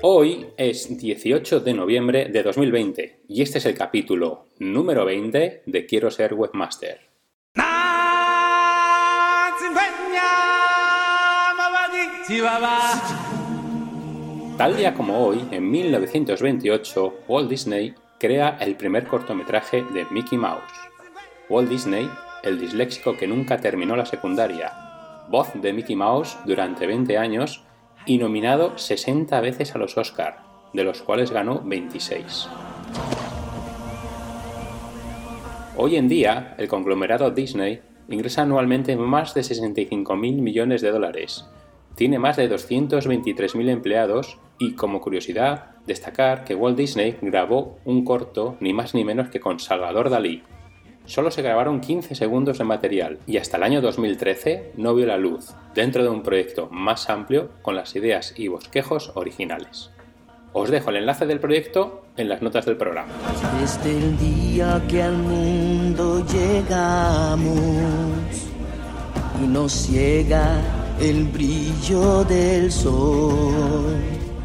Hoy es 18 de noviembre de 2020 y este es el capítulo número 20 de Quiero ser webmaster. Tal día como hoy, en 1928, Walt Disney crea el primer cortometraje de Mickey Mouse. Walt Disney, el disléxico que nunca terminó la secundaria, voz de Mickey Mouse durante 20 años y nominado 60 veces a los Oscar, de los cuales ganó 26. Hoy en día, el conglomerado Disney ingresa anualmente más de 65.000 millones de dólares, tiene más de 223.000 empleados y, como curiosidad, destacar que Walt Disney grabó un corto ni más ni menos que con Salvador Dalí, Solo se grabaron 15 segundos de material y hasta el año 2013 no vio la luz dentro de un proyecto más amplio con las ideas y bosquejos originales. Os dejo el enlace del proyecto en las notas del programa. Desde el día que al mundo llegamos y nos ciega el brillo del sol.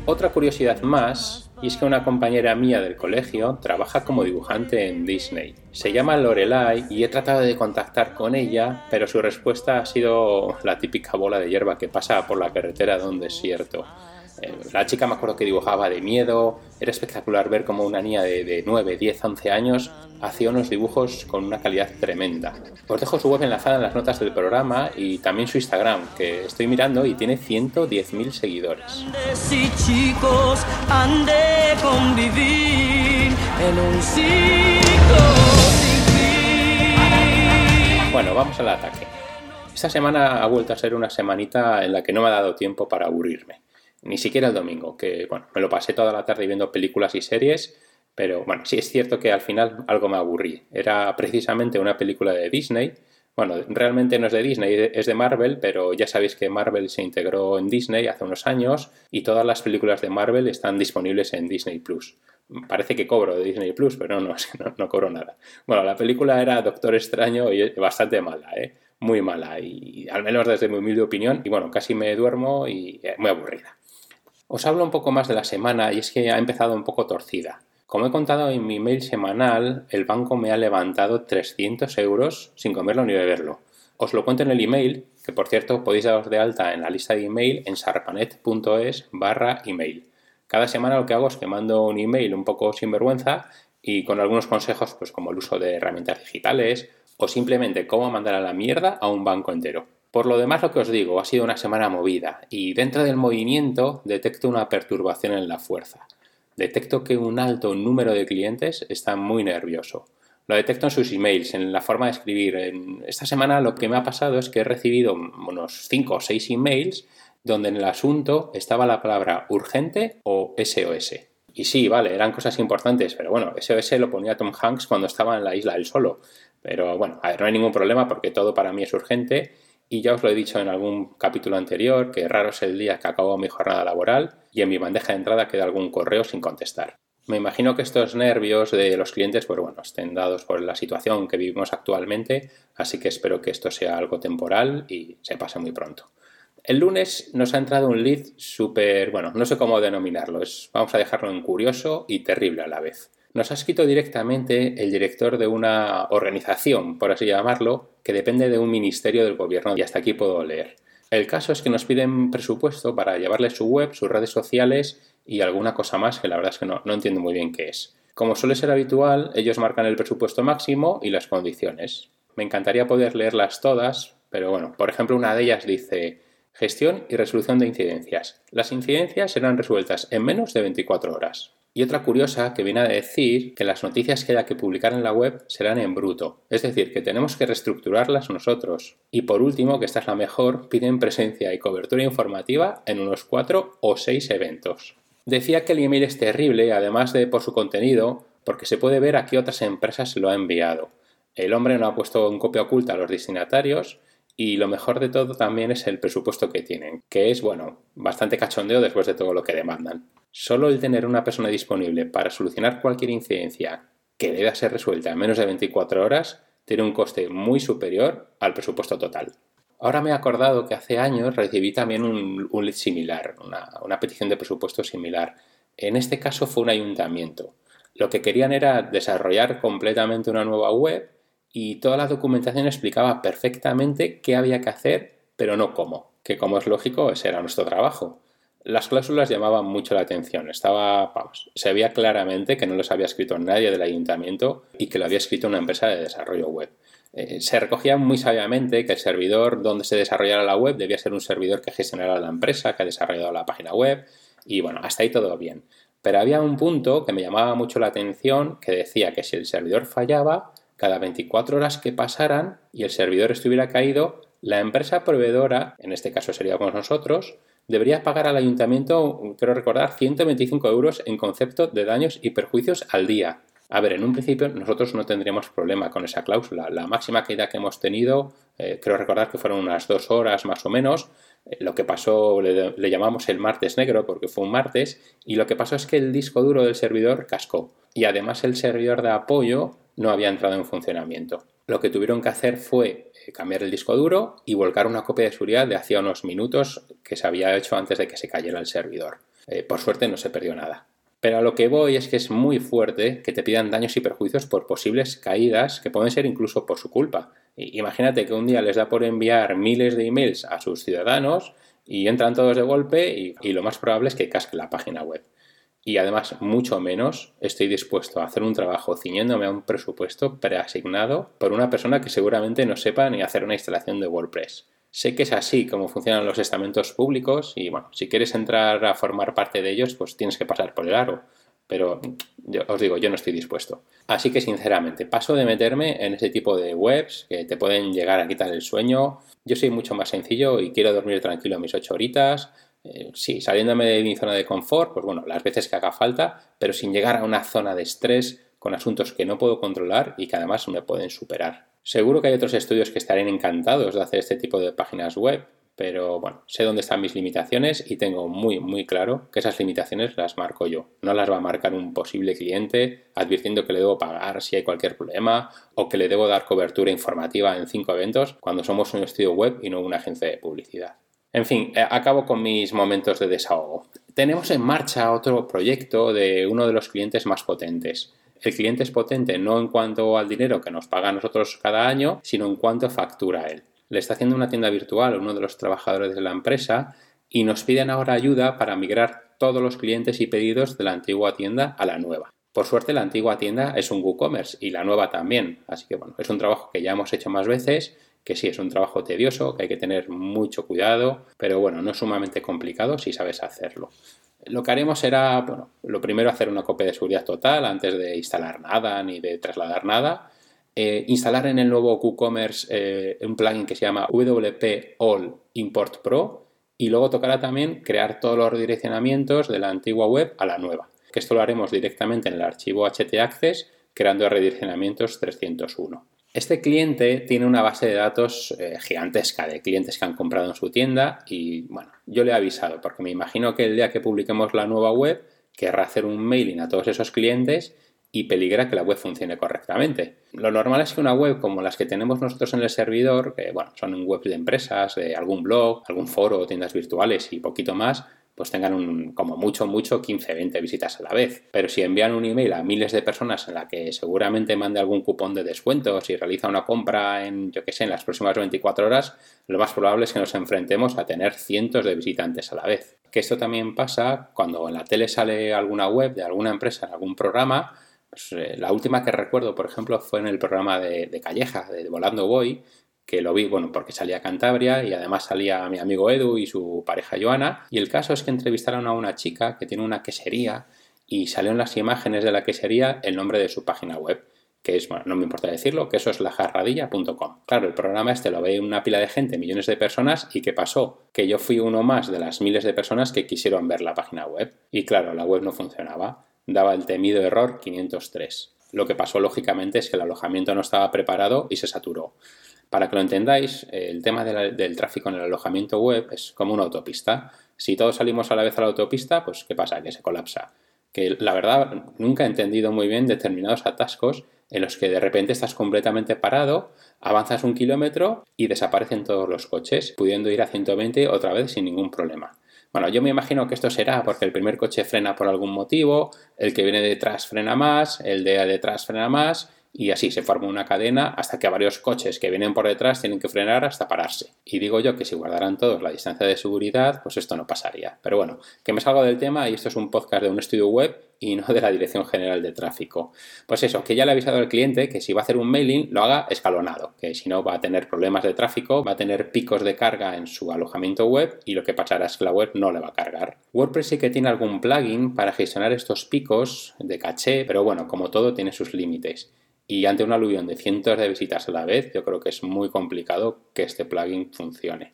Otra curiosidad más y es que una compañera mía del colegio trabaja como dibujante en Disney. Se llama Lorelai y he tratado de contactar con ella, pero su respuesta ha sido la típica bola de hierba que pasa por la carretera de un desierto. La chica me acuerdo que dibujaba de miedo, era espectacular ver cómo una niña de, 9, 10, 11 años hacía unos dibujos con una calidad tremenda. Os dejo su web enlazada en las notas del programa y también su Instagram, que estoy mirando y tiene 110.000 seguidores. chicos convivir en un Bueno, vamos al ataque. Esta semana ha vuelto a ser una semanita en la que no me ha dado tiempo para aburrirme ni siquiera el domingo, que bueno, me lo pasé toda la tarde viendo películas y series, pero bueno, sí es cierto que al final algo me aburrí. Era precisamente una película de Disney. Bueno, realmente no es de Disney, es de Marvel, pero ya sabéis que Marvel se integró en Disney hace unos años y todas las películas de Marvel están disponibles en Disney Plus. Parece que cobro de Disney Plus, pero no, no, no cobro nada. Bueno, la película era Doctor Extraño y bastante mala, ¿eh? muy mala, y al menos desde mi humilde opinión, y bueno, casi me duermo y eh, muy aburrida. Os hablo un poco más de la semana y es que ha empezado un poco torcida. Como he contado en mi mail semanal, el banco me ha levantado 300 euros sin comerlo ni beberlo. Os lo cuento en el email, que por cierto podéis daros de alta en la lista de email en sarpanet.es barra email. Cada semana lo que hago es que mando un email un poco sinvergüenza y con algunos consejos pues como el uso de herramientas digitales o simplemente cómo mandar a la mierda a un banco entero. Por lo demás, lo que os digo, ha sido una semana movida y dentro del movimiento detecto una perturbación en la fuerza. Detecto que un alto número de clientes está muy nervioso. Lo detecto en sus emails, en la forma de escribir. En esta semana lo que me ha pasado es que he recibido unos 5 o 6 emails donde en el asunto estaba la palabra urgente o SOS. Y sí, vale, eran cosas importantes, pero bueno, SOS lo ponía Tom Hanks cuando estaba en la isla él solo. Pero bueno, a ver, no hay ningún problema porque todo para mí es urgente y ya os lo he dicho en algún capítulo anterior, que raro es el día que acabo mi jornada laboral y en mi bandeja de entrada queda algún correo sin contestar. Me imagino que estos nervios de los clientes, pues bueno, estén dados por la situación que vivimos actualmente, así que espero que esto sea algo temporal y se pase muy pronto. El lunes nos ha entrado un lead súper, bueno, no sé cómo denominarlo, vamos a dejarlo en curioso y terrible a la vez. Nos ha escrito directamente el director de una organización, por así llamarlo, que depende de un ministerio del gobierno y hasta aquí puedo leer. El caso es que nos piden presupuesto para llevarle su web, sus redes sociales y alguna cosa más que la verdad es que no, no entiendo muy bien qué es. Como suele ser habitual, ellos marcan el presupuesto máximo y las condiciones. Me encantaría poder leerlas todas, pero bueno, por ejemplo, una de ellas dice gestión y resolución de incidencias. Las incidencias serán resueltas en menos de 24 horas. Y otra curiosa que viene a decir que las noticias que haya que publicar en la web serán en bruto, es decir, que tenemos que reestructurarlas nosotros. Y por último, que esta es la mejor, piden presencia y cobertura informativa en unos 4 o 6 eventos. Decía que el email es terrible, además de por su contenido, porque se puede ver a qué otras empresas lo ha enviado. El hombre no ha puesto en copia oculta a los destinatarios y lo mejor de todo también es el presupuesto que tienen, que es, bueno, bastante cachondeo después de todo lo que demandan. Solo el tener una persona disponible para solucionar cualquier incidencia que deba ser resuelta en menos de 24 horas tiene un coste muy superior al presupuesto total. Ahora me he acordado que hace años recibí también un, lead similar, una, una petición de presupuesto similar. En este caso fue un ayuntamiento. Lo que querían era desarrollar completamente una nueva web y toda la documentación explicaba perfectamente qué había que hacer, pero no cómo, que como es lógico, ese era nuestro trabajo. Las cláusulas llamaban mucho la atención. Estaba, vamos, se veía claramente que no los había escrito nadie del ayuntamiento y que lo había escrito una empresa de desarrollo web. Eh, se recogía muy sabiamente que el servidor donde se desarrollara la web debía ser un servidor que gestionara la empresa que ha desarrollado la página web y bueno, hasta ahí todo bien. Pero había un punto que me llamaba mucho la atención que decía que si el servidor fallaba, cada 24 horas que pasaran y el servidor estuviera caído, la empresa proveedora, en este caso seríamos nosotros, debería pagar al ayuntamiento, quiero recordar, 125 euros en concepto de daños y perjuicios al día. A ver, en un principio nosotros no tendríamos problema con esa cláusula. La máxima caída que hemos tenido, eh, creo recordar que fueron unas dos horas más o menos. Eh, lo que pasó, le, le, llamamos el martes negro porque fue un martes, y lo que pasó es que el disco duro del servidor cascó. Y además el servidor de apoyo no había entrado en funcionamiento. Lo que tuvieron que hacer fue cambiar el disco duro y volcar una copia de seguridad de hacía unos minutos que se había hecho antes de que se cayera el servidor. Eh, por suerte no se perdió nada. Pero a lo que voy es que es muy fuerte que te pidan daños y perjuicios por posibles caídas que pueden ser incluso por su culpa. imagínate que un día les da por enviar miles de emails a sus ciudadanos y entran todos de golpe y, y lo más probable es que casque la página web y además mucho menos estoy dispuesto a hacer un trabajo ciñéndome a un presupuesto preasignado por una persona que seguramente no sepa ni hacer una instalación de WordPress. Sé que es así como funcionan los estamentos públicos y bueno, si quieres entrar a formar parte de ellos, pues tienes que pasar por el aro. Pero os digo, yo no estoy dispuesto. Así que sinceramente, paso de meterme en ese tipo de webs que te pueden llegar a quitar el sueño. Yo soy mucho más sencillo y quiero dormir tranquilo mis ocho horitas, eh, sí, saliéndome de mi zona de confort, pues bueno, las veces que haga falta, pero sin llegar a una zona de estrés con asuntos que no puedo controlar y que además me pueden superar. Seguro que hay otros estudios que estarían encantados de hacer este tipo de páginas web, pero bueno, sé dónde están mis limitaciones y tengo muy, muy claro que esas limitaciones las marco yo. No las va a marcar un posible cliente advirtiendo que le debo pagar si hay cualquier problema o que le debo dar cobertura informativa en cinco eventos cuando somos un estudio web y no una agencia de publicidad. En fin, eh, acabo con mis momentos de desahogo. Tenemos en marcha otro proyecto de uno de los clientes más potentes. El cliente es potente no en cuanto al dinero que nos paga a nosotros cada año, sino en cuanto factura él. Le está haciendo una tienda virtual a uno de los trabajadores de la empresa y nos piden ahora ayuda para migrar todos los clientes y pedidos de la antigua tienda a la nueva. Por suerte la antigua tienda es un WooCommerce y la nueva también, así que bueno, es un trabajo que ya hemos hecho más veces que sí es un trabajo tedioso, que hay que tener mucho cuidado, pero bueno, no es sumamente complicado si sabes hacerlo. Lo que haremos será, bueno, lo primero hacer una copia de seguridad total antes de instalar nada ni de trasladar nada. Eh, instalar en el nuevo WooCommerce eh, un plugin que se llama WP All Import Pro y luego tocará también crear todos los redireccionamientos de la antigua web a la nueva, que esto lo haremos directamente en el archivo htaccess creando redireccionamientos 301. Este cliente tiene una base de datos eh, gigantesca de clientes que han comprado en su tienda y bueno, yo le he avisado porque me imagino que el día que publiquemos la nueva web querrá hacer un mailing a todos esos clientes y peligra que la web funcione correctamente. Lo normal es que una web como las que tenemos nosotros en el servidor, que bueno, son webs de empresas, de algún blog, algún foro, tiendas virtuales y poquito más, pues tengan un, como mucho, mucho 15, 20 visitas a la vez. Pero si envían un email a miles de personas en la que seguramente mande algún cupón de descuento, si realiza una compra en, yo qué sé, en las próximas 24 horas, lo más probable es que nos enfrentemos a tener cientos de visitantes a la vez. Que esto también pasa cuando en la tele sale alguna web de alguna empresa en algún programa. Pues, eh, la última que recuerdo, por ejemplo, fue en el programa de, de Calleja, de Volando Boy, que lo vi, bueno, porque salía a Cantabria y además salía mi amigo Edu y su pareja Joana. Y el caso es que entrevistaron a una chica que tiene una quesería y salió en las imágenes de la quesería el nombre de su página web, que es, bueno, no me importa decirlo, que eso es lajarradilla.com. Claro, el programa este lo ve una pila de gente, millones de personas, y ¿qué pasó? Que yo fui uno más de las miles de personas que quisieron ver la página web. Y claro, la web no funcionaba, daba el temido error 503. Lo que pasó lógicamente es que el alojamiento no estaba preparado y se saturó. Para que lo entendáis, el tema del tráfico en el alojamiento web es como una autopista. Si todos salimos a la vez a la autopista, pues ¿qué pasa? Que se colapsa. Que la verdad nunca he entendido muy bien determinados atascos en los que de repente estás completamente parado, avanzas un kilómetro y desaparecen todos los coches, pudiendo ir a 120 otra vez sin ningún problema. Bueno, yo me imagino que esto será porque el primer coche frena por algún motivo, el que viene detrás frena más, el de detrás frena más y así se forma una cadena hasta que varios coches que vienen por detrás tienen que frenar hasta pararse. Y digo yo que si guardaran todos la distancia de seguridad, pues esto no pasaría. Pero bueno, que me salgo del tema y esto es un podcast de un estudio web y no de la Dirección General de Tráfico. Pues eso, que ya le he avisado al cliente que si va a hacer un mailing lo haga escalonado, que si no va a tener problemas de tráfico, va a tener picos de carga en su alojamiento web y lo que pasará es que la web no le va a cargar. WordPress sí que tiene algún plugin para gestionar estos picos de caché, pero bueno, como todo tiene sus límites. Y ante una aluvión de cientos de visitas a la vez, yo creo que es muy complicado que este plugin funcione.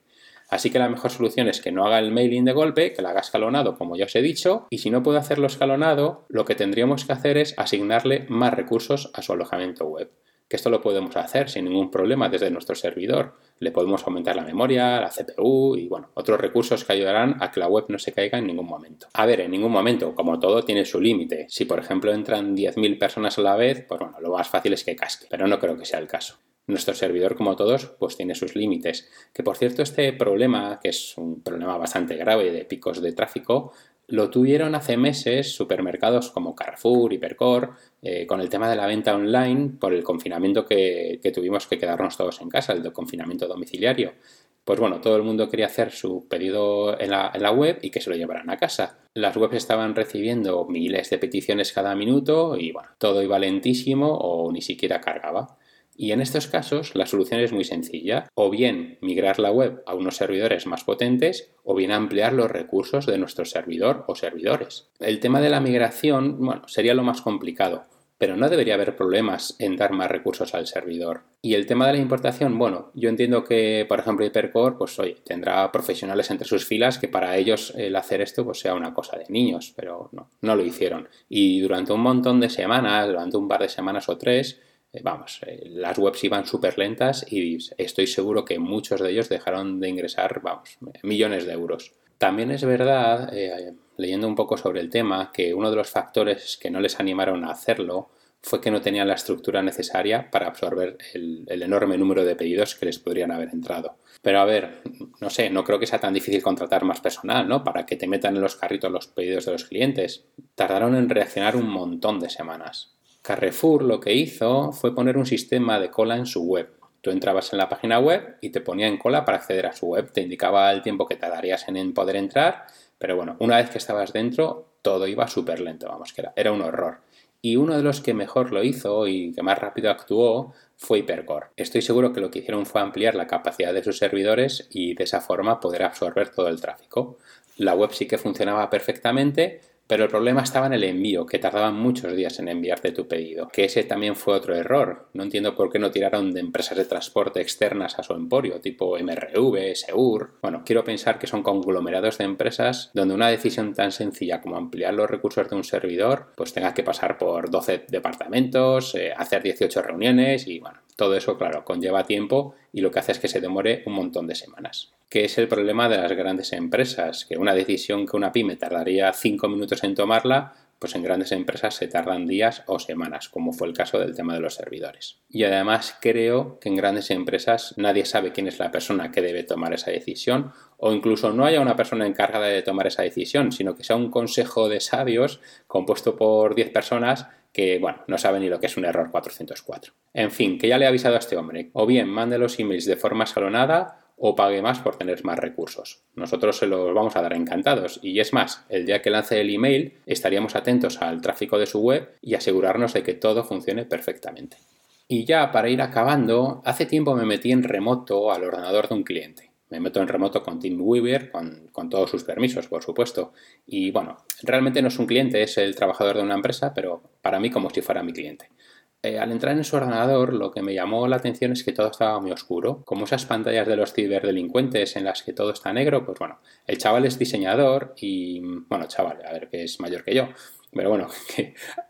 Así que la mejor solución es que no haga el mailing de golpe, que lo haga escalonado, como ya os he dicho, y si no puede hacerlo escalonado, lo que tendríamos que hacer es asignarle más recursos a su alojamiento web que esto lo podemos hacer sin ningún problema desde nuestro servidor. Le podemos aumentar la memoria, la CPU y bueno, otros recursos que ayudarán a que la web no se caiga en ningún momento. A ver, en ningún momento, como todo tiene su límite. Si por ejemplo entran 10.000 personas a la vez, pues bueno, lo más fácil es que casque, pero no creo que sea el caso. Nuestro servidor, como todos, pues tiene sus límites. Que por cierto, este problema, que es un problema bastante grave de picos de tráfico, lo tuvieron hace meses supermercados como Carrefour, Hipercor, eh, con el tema de la venta online por el confinamiento que, tuvimos que quedarnos todos en casa, el confinamiento domiciliario. Pues bueno, todo el mundo quería hacer su pedido en la, en la, web y que se lo llevaran a casa. Las webs estaban recibiendo miles de peticiones cada minuto y bueno, todo iba lentísimo o ni siquiera cargaba. Y en estos casos la solución es muy sencilla, o bien migrar la web a unos servidores más potentes o bien ampliar los recursos de nuestro servidor o servidores. El tema de la migración, bueno, sería lo más complicado, pero no debería haber problemas en dar más recursos al servidor. Y el tema de la importación, bueno, yo entiendo que, por ejemplo, Hypercore, pues oye, tendrá profesionales entre sus filas que para ellos el hacer esto pues sea una cosa de niños, pero no, no lo hicieron. Y durante un montón de semanas, durante un par de semanas o tres, vamos, eh, las webs iban súper lentas y estoy seguro que muchos de ellos dejaron de ingresar, vamos, millones de euros. También es verdad, eh, leyendo un poco sobre el tema, que uno de los factores que no les animaron a hacerlo fue que no tenían la estructura necesaria para absorber el, enorme número de pedidos que les podrían haber entrado. Pero a ver, no sé, no creo que sea tan difícil contratar más personal, ¿no? Para que te metan en los carritos los pedidos de los clientes. Tardaron en reaccionar un montón de semanas. Carrefour lo que hizo fue poner un sistema de cola en su web. Tú entrabas en la página web y te ponía en cola para acceder a su web. Te indicaba el tiempo que tardarías en poder entrar, pero bueno, una vez que estabas dentro, todo iba súper lento, vamos, que era, era un horror. Y uno de los que mejor lo hizo y que más rápido actuó fue Hypercore. Estoy seguro que lo que hicieron fue ampliar la capacidad de sus servidores y de esa forma poder absorber todo el tráfico. La web sí que funcionaba perfectamente, pero el problema estaba en el envío, que tardaban muchos días en enviarte tu pedido. Que ese también fue otro error. No entiendo por qué no tiraron de empresas de transporte externas a su emporio, tipo MRV, Seur. Bueno, quiero pensar que son conglomerados de empresas donde una decisión tan sencilla como ampliar los recursos de un servidor, pues tenga que pasar por 12 departamentos, eh, hacer 18 reuniones y bueno, todo eso, claro, conlleva tiempo y lo que hace es que se demore un montón de semanas que es el problema de las grandes empresas, que una decisión que una pyme tardaría cinco minutos en tomarla, pues en grandes empresas se tardan días o semanas, como fue el caso del tema de los servidores. Y además creo que en grandes empresas nadie sabe quién es la persona que debe tomar esa decisión, o incluso no haya una persona encargada de tomar esa decisión, sino que sea un consejo de sabios compuesto por 10 personas que, bueno, no saben ni lo que es un error 404. En fin, que ya le he avisado a este hombre, o bien mande los emails de forma escalonada, o pague más por tener más recursos. Nosotros se los vamos a dar encantados y es más, el día que lance el email estaríamos atentos al tráfico de su web y asegurarnos de que todo funcione perfectamente. Y ya para ir acabando, hace tiempo me metí en remoto al ordenador de un cliente. Me meto en remoto con TeamWeaver, con, con todos sus permisos, por supuesto. Y bueno, realmente no es un cliente, es el trabajador de una empresa, pero para mí como si fuera mi cliente. Eh, al entrar en su ordenador, lo que me llamó la atención es que todo estaba muy oscuro. Como esas pantallas de los ciberdelincuentes en las que todo está negro, pues bueno, el chaval es diseñador y, bueno, chaval, a ver, que es mayor que yo. Pero bueno,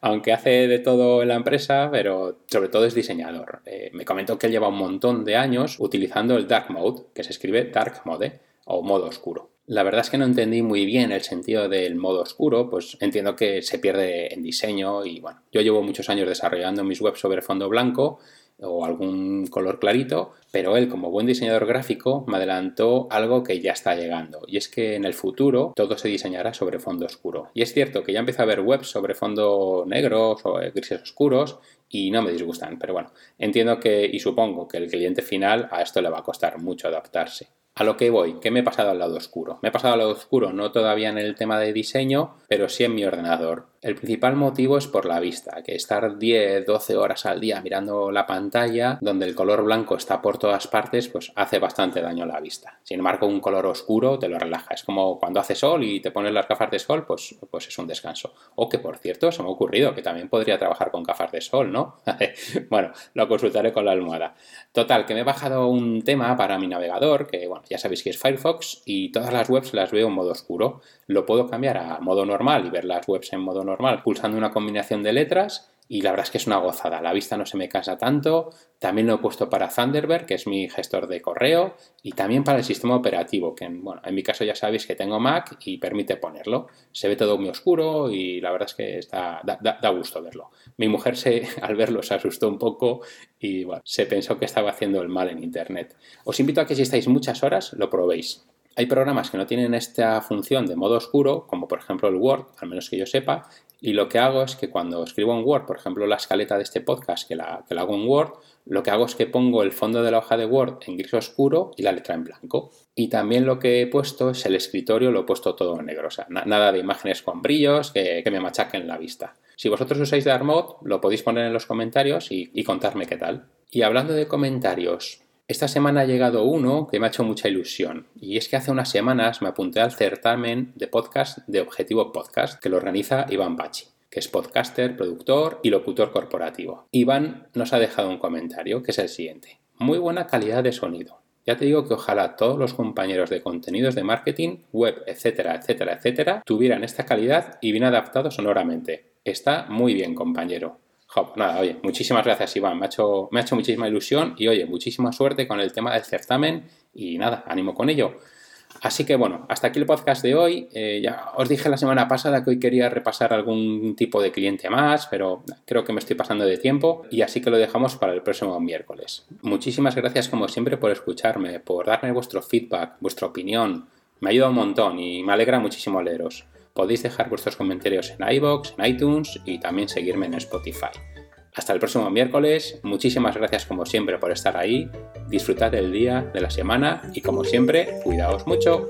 aunque hace de todo en la empresa, pero sobre todo es diseñador. Eh, me comentó que él lleva un montón de años utilizando el Dark Mode, que se escribe Dark Mode o modo oscuro. La verdad es que no entendí muy bien el sentido del modo oscuro, pues entiendo que se pierde en diseño y bueno, yo llevo muchos años desarrollando mis webs sobre fondo blanco o algún color clarito, pero él como buen diseñador gráfico me adelantó algo que ya está llegando y es que en el futuro todo se diseñará sobre fondo oscuro. Y es cierto que ya empiezo a ver webs sobre fondo negro o grises oscuros y no me disgustan, pero bueno, entiendo que y supongo que el cliente final a esto le va a costar mucho adaptarse. A lo que voy, ¿qué me he pasado al lado oscuro? Me he pasado al lado oscuro no todavía en el tema de diseño, pero sí en mi ordenador. El principal motivo es por la vista, que estar 10, 12 horas al día mirando la pantalla, donde el color blanco está por todas partes, pues hace bastante daño a la vista. Sin embargo, un color oscuro te lo relaja. Es como cuando hace sol y te pones las gafas de sol, pues, pues es un descanso. O que, por cierto, se me ha ocurrido que también podría trabajar con gafas de sol, ¿no? bueno, lo consultaré con la almohada. Total, que me he bajado un tema para mi navegador, que bueno, ya sabéis que es Firefox, y todas las webs las veo en modo oscuro. Lo puedo cambiar a modo normal y ver las webs en modo normal pulsando una combinación de letras y la verdad es que es una gozada. La vista no se me cansa tanto. También lo he puesto para Thunderbird, que es mi gestor de correo, y también para el sistema operativo, que bueno, en mi caso ya sabéis que tengo Mac y permite ponerlo. Se ve todo muy oscuro y la verdad es que está, da, gusto verlo. Mi mujer se, al verlo se asustó un poco y bueno, se pensó que estaba haciendo el mal en Internet. Os invito a que si estáis muchas horas lo probéis. Hay programas que no tienen esta función de modo oscuro, como por ejemplo el Word, al menos que yo sepa, y lo que hago es que cuando escribo en Word, por ejemplo la escaleta de este podcast que la, que la hago en Word, lo que hago es que pongo el fondo de la hoja de Word en gris oscuro y la letra en blanco. Y también lo que he puesto es el escritorio, lo he puesto todo en negro, o sea, nada de imágenes con brillos que, me machaquen la vista. Si vosotros usáis Darmod, lo podéis poner en los comentarios y contarme qué tal. Y hablando de comentarios, esta semana ha llegado uno que me ha hecho mucha ilusión y es que hace unas semanas me apunté al certamen de podcast de Objetivo Podcast que lo organiza Iván Pachi, que es podcaster, productor y locutor corporativo. Iván nos ha dejado un comentario que es el siguiente. Muy buena calidad de sonido. Ya te digo que ojalá todos los compañeros de contenidos de marketing, web, etcétera, etcétera, etcétera, tuvieran esta calidad y bien adaptado sonoramente. Está muy bien, compañero nada, oye, muchísimas gracias Iván, me ha, hecho, me ha hecho muchísima ilusión y oye, muchísima suerte con el tema del certamen y nada, ánimo con ello. Así que bueno, hasta aquí el podcast de hoy. Eh, ya os dije la semana pasada que hoy quería repasar algún tipo de cliente más, pero creo que me estoy pasando de tiempo y así que lo dejamos para el próximo miércoles. Muchísimas gracias como siempre por escucharme, por darme vuestro feedback, vuestra opinión. Me ayuda un montón y me alegra muchísimo leeros. Podéis dejar vuestros comentarios en iBox, en iTunes y también seguirme en Spotify. Hasta el próximo miércoles, muchísimas gracias como siempre por estar ahí, disfrutad del día, de la semana y como siempre, cuidaos mucho.